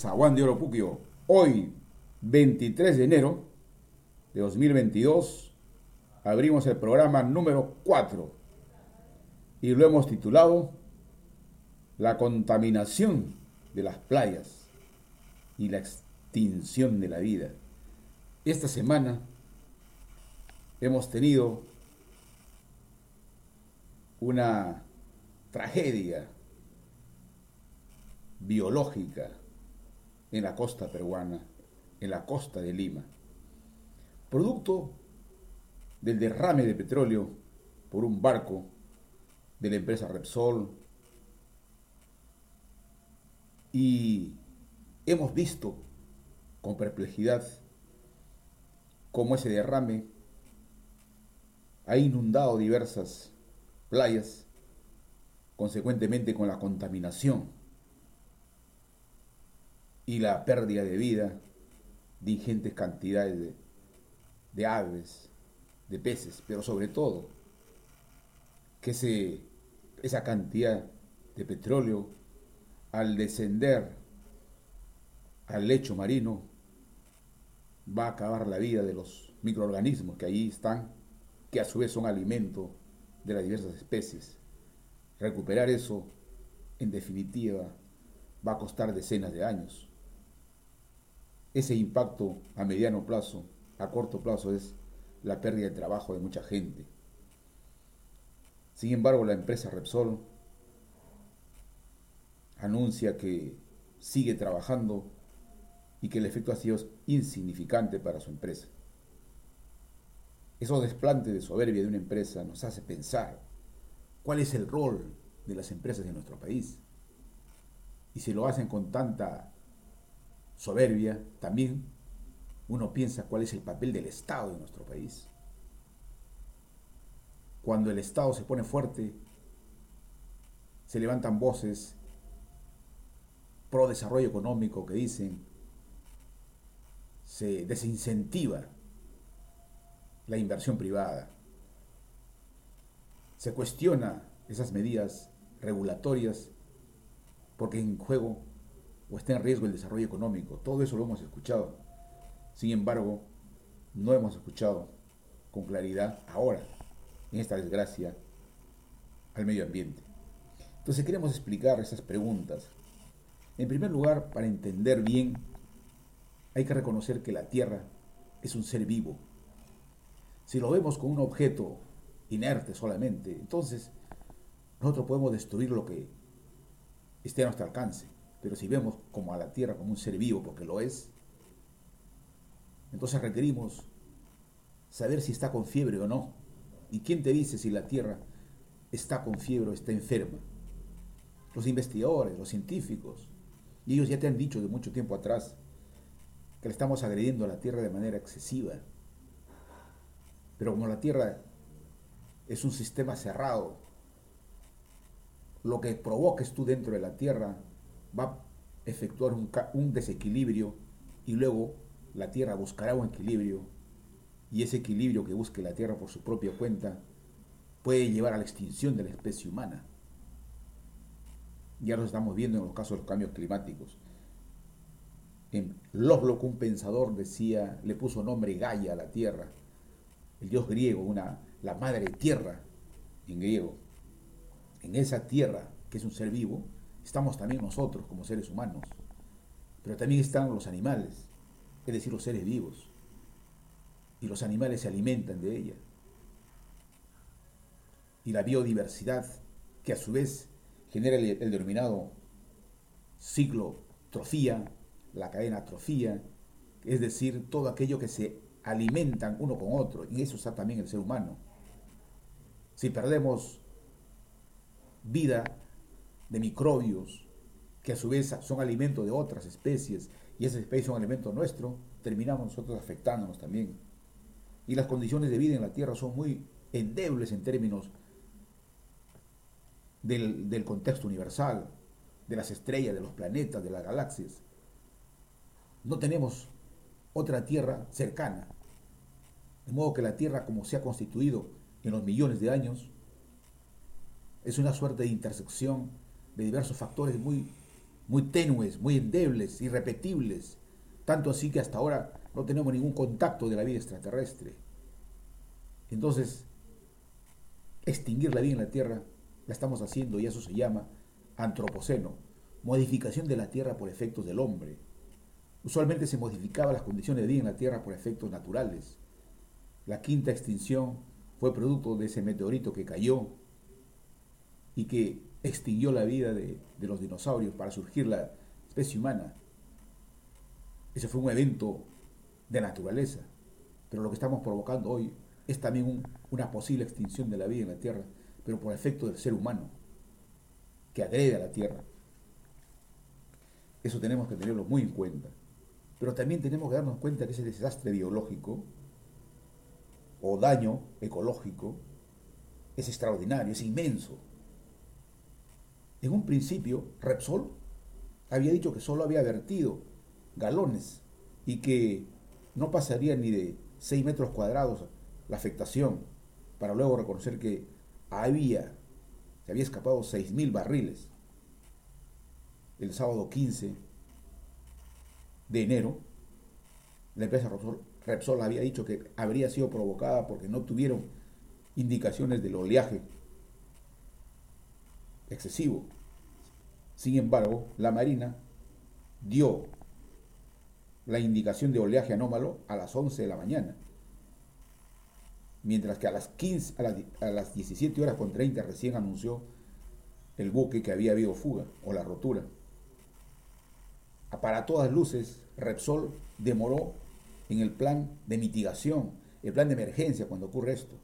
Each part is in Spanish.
Zaguán de Oropuquio. Hoy, 23 de enero de 2022, abrimos el programa número 4 y lo hemos titulado La contaminación de las playas y la extinción de la vida. Esta semana hemos tenido una tragedia biológica en la costa peruana, en la costa de Lima, producto del derrame de petróleo por un barco de la empresa Repsol. Y hemos visto con perplejidad cómo ese derrame ha inundado diversas playas, consecuentemente con la contaminación y la pérdida de vida de ingentes cantidades de, aves, de peces, pero sobre todo que esa cantidad de petróleo al descender al lecho marino va a acabar la vida de los microorganismos que ahí están, que a su vez son alimento de las diversas especies. Recuperar eso, en definitiva, va a costar decenas de años ese impacto a mediano plazo, a corto plazo, es la pérdida de trabajo de mucha gente. Sin embargo, la empresa Repsol anuncia que sigue trabajando y que el efecto ha sido insignificante para su empresa. Esos desplantes de soberbia de una empresa nos hace pensar cuál es el rol de las empresas en nuestro país. Y si lo hacen con tanta soberbia, también uno piensa cuál es el papel del Estado en nuestro país. Cuando el Estado se pone fuerte, se levantan voces pro desarrollo económico que dicen se desincentiva la inversión privada. Se cuestiona esas medidas regulatorias porque en juego o está en riesgo el desarrollo económico. Todo eso lo hemos escuchado. Sin embargo, no hemos escuchado con claridad ahora, en esta desgracia, al medio ambiente. Entonces queremos explicar esas preguntas. En primer lugar, para entender bien, hay que reconocer que la Tierra es un ser vivo. Si lo vemos como un objeto inerte solamente, entonces nosotros podemos destruir lo que esté a nuestro alcance. Pero si vemos como a la Tierra como un ser vivo, porque lo es, entonces requerimos saber si está con fiebre o no. ¿Y quién te dice si la Tierra está con fiebre o está enferma? Los investigadores, los científicos, y ellos ya te han dicho de mucho tiempo atrás que le estamos agrediendo a la Tierra de manera excesiva. Pero como la Tierra es un sistema cerrado, lo que provoques tú dentro de la Tierra va a efectuar un, desequilibrio y luego la Tierra buscará un equilibrio y ese equilibrio que busque la Tierra por su propia cuenta puede llevar a la extinción de la especie humana. Ya lo estamos viendo en los casos de los cambios climáticos. En Lovelock, un pensador, decía, le puso nombre Gaia a la Tierra, el dios griego, una, la madre tierra en griego. En esa tierra, que es un ser vivo, estamos también nosotros como seres humanos, pero también están los animales, es decir, los seres vivos, y los animales se alimentan de ella. Y la biodiversidad, que a su vez genera el, denominado ciclo trofía, la cadena trofía, es decir, todo aquello que se alimentan uno con otro, y eso está también el ser humano. Si perdemos vida, de microbios que a su vez son alimento de otras especies y esas especies son alimento nuestro, terminamos nosotros afectándonos también. Y las condiciones de vida en la Tierra son muy endebles en términos del, del contexto universal, de las estrellas, de los planetas, de las galaxias. No tenemos otra Tierra cercana. De modo que la Tierra, como se ha constituido en los millones de años, es una suerte de intersección de diversos factores muy, muy tenues, muy endebles, irrepetibles, tanto así que hasta ahora no tenemos ningún contacto de la vida extraterrestre. Entonces, extinguir la vida en la Tierra la estamos haciendo y eso se llama antropoceno, modificación de la Tierra por efectos del hombre. Usualmente se modificaban las condiciones de vida en la Tierra por efectos naturales. La quinta extinción fue producto de ese meteorito que cayó y que extinguió la vida de, los dinosaurios para surgir la especie humana. Ese fue un evento de naturaleza. Pero lo que estamos provocando hoy es también una posible extinción de la vida en la Tierra, pero por efecto del ser humano, que agrede a la Tierra. Eso tenemos que tenerlo muy en cuenta. Pero también tenemos que darnos cuenta que ese desastre biológico o daño ecológico es extraordinario, es inmenso. En un principio, Repsol había dicho que solo había vertido galones y que no pasaría ni de 6 metros cuadrados la afectación, para luego reconocer que había, se había escapado 6.000 barriles el sábado 15 de enero, la empresa Repsol había dicho que habría sido provocada porque no tuvieron indicaciones del oleaje excesivo. Sin embargo, la Marina dio la indicación de oleaje anómalo a las 11 de la mañana, mientras que a las, 15, a las, a las 17 horas con 30 recién anunció el buque que había habido fuga o la rotura. Para todas luces, Repsol demoró en el plan de mitigación, el plan de emergencia cuando ocurre esto.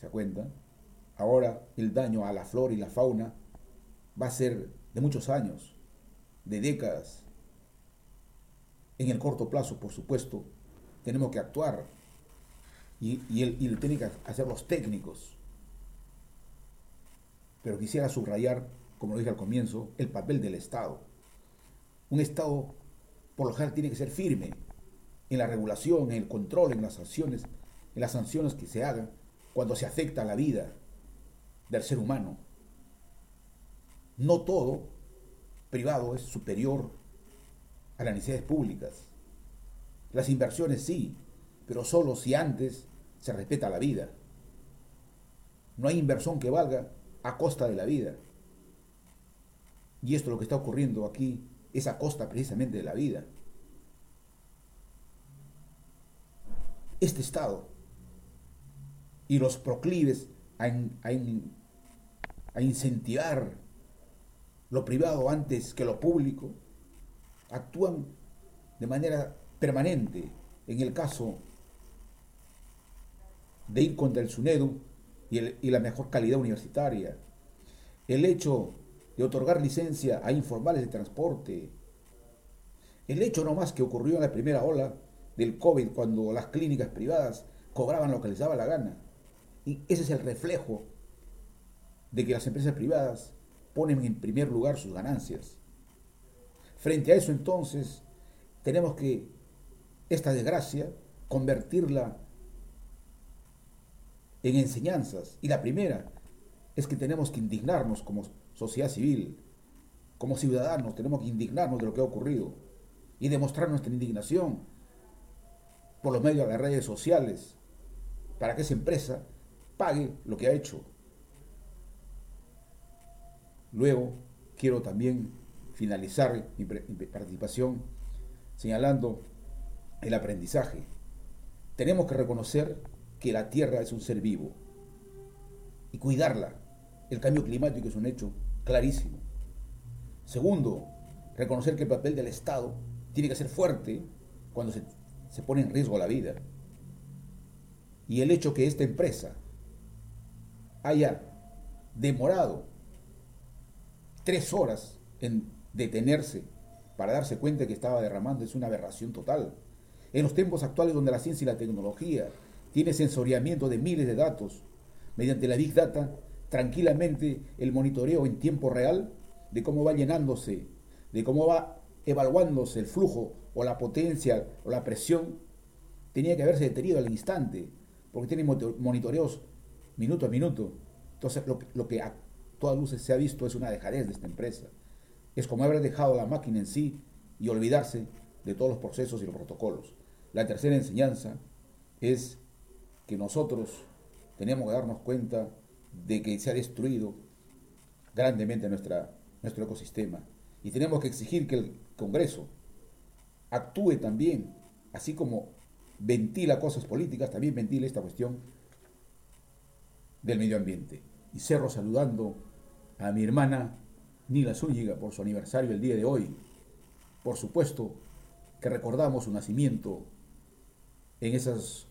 ¿Se cuenta? Ahora el daño a la flora y la fauna va a ser de muchos años, de décadas. En el corto plazo, por supuesto, tenemos que actuar y, lo tienen que hacer los técnicos. Pero quisiera subrayar, como lo dije al comienzo, el papel del Estado. Un Estado, por lo general, tiene que ser firme en la regulación, en el control, en las sanciones, en las sanciones que se hagan cuando se afecta la vida del ser humano. No todo privado es superior a las necesidades públicas. Las inversiones sí, pero solo si antes se respeta la vida. No hay inversión que valga a costa de la vida. Y esto lo que está ocurriendo aquí es a costa precisamente de la vida. Este Estado y los proclives a, a incentivar lo privado antes que lo público actúan de manera permanente en el caso de ir contra el SUNEDU y, y la mejor calidad universitaria. El hecho de otorgar licencia a informales de transporte. El hecho no más que ocurrió en la primera ola del COVID cuando las clínicas privadas cobraban lo que les daba la gana. Y ese es el reflejo de que las empresas privadas ponen en primer lugar sus ganancias. Frente a eso entonces tenemos que esta desgracia convertirla en enseñanzas. Y la primera es que tenemos que indignarnos como sociedad civil, como ciudadanos, tenemos que indignarnos de lo que ha ocurrido y demostrar nuestra indignación por los medios de las redes sociales para que esa empresa pague lo que ha hecho. Luego, quiero también finalizar mi, participación señalando el aprendizaje. Tenemos que reconocer que la Tierra es un ser vivo y cuidarla. El cambio climático es un hecho clarísimo. Segundo, reconocer que el papel del Estado tiene que ser fuerte cuando se, se pone en riesgo la vida. Y el hecho que esta empresa haya demorado tres horas en detenerse para darse cuenta que estaba derramando es una aberración total. En los tiempos actuales donde la ciencia y la tecnología tiene sensoriamiento de miles de datos, mediante la Big Data, tranquilamente el monitoreo en tiempo real de cómo va llenándose, de cómo va evaluándose el flujo o la potencia o la presión, tenía que haberse detenido al instante, porque tiene monitoreos minuto a minuto. Entonces, lo, que todas luces se ha visto es una dejadez de esta empresa. Es como haber dejado la máquina en sí y olvidarse de todos los procesos y los protocolos. La tercera enseñanza es que nosotros tenemos que darnos cuenta de que se ha destruido grandemente nuestra, nuestro ecosistema y tenemos que exigir que el Congreso actúe también, así como ventila cosas políticas, también ventila esta cuestión del medio ambiente. Y cerro saludando a mi hermana Nila Zúñiga por su aniversario el día de hoy. Por supuesto que recordamos su nacimiento en esos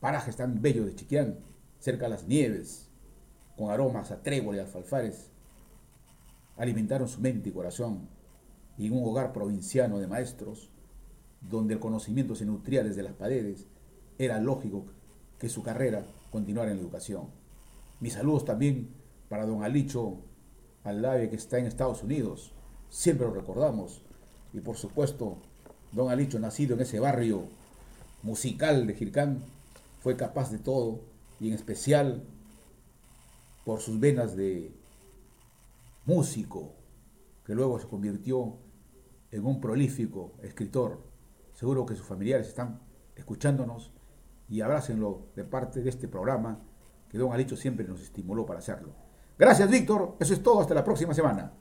parajes tan bellos de Chiquián, cerca de las nieves, con aromas a trébol y alfalfares, alimentaron su mente y corazón y en un hogar provinciano de maestros, donde el conocimiento se nutría desde las paredes, era lógico que su carrera continuara en la educación. Mis saludos también para don Alicho Aldave, que está en Estados Unidos, siempre lo recordamos, y por supuesto, don Alicho, nacido en ese barrio musical de Jircán, fue capaz de todo, y en especial por sus venas de músico, que luego se convirtió en un prolífico escritor. Seguro que sus familiares están escuchándonos y abrácenlo de parte de este programa que don Alicho siempre nos estimuló para hacerlo. Gracias, Víctor. Eso es todo. Hasta la próxima semana.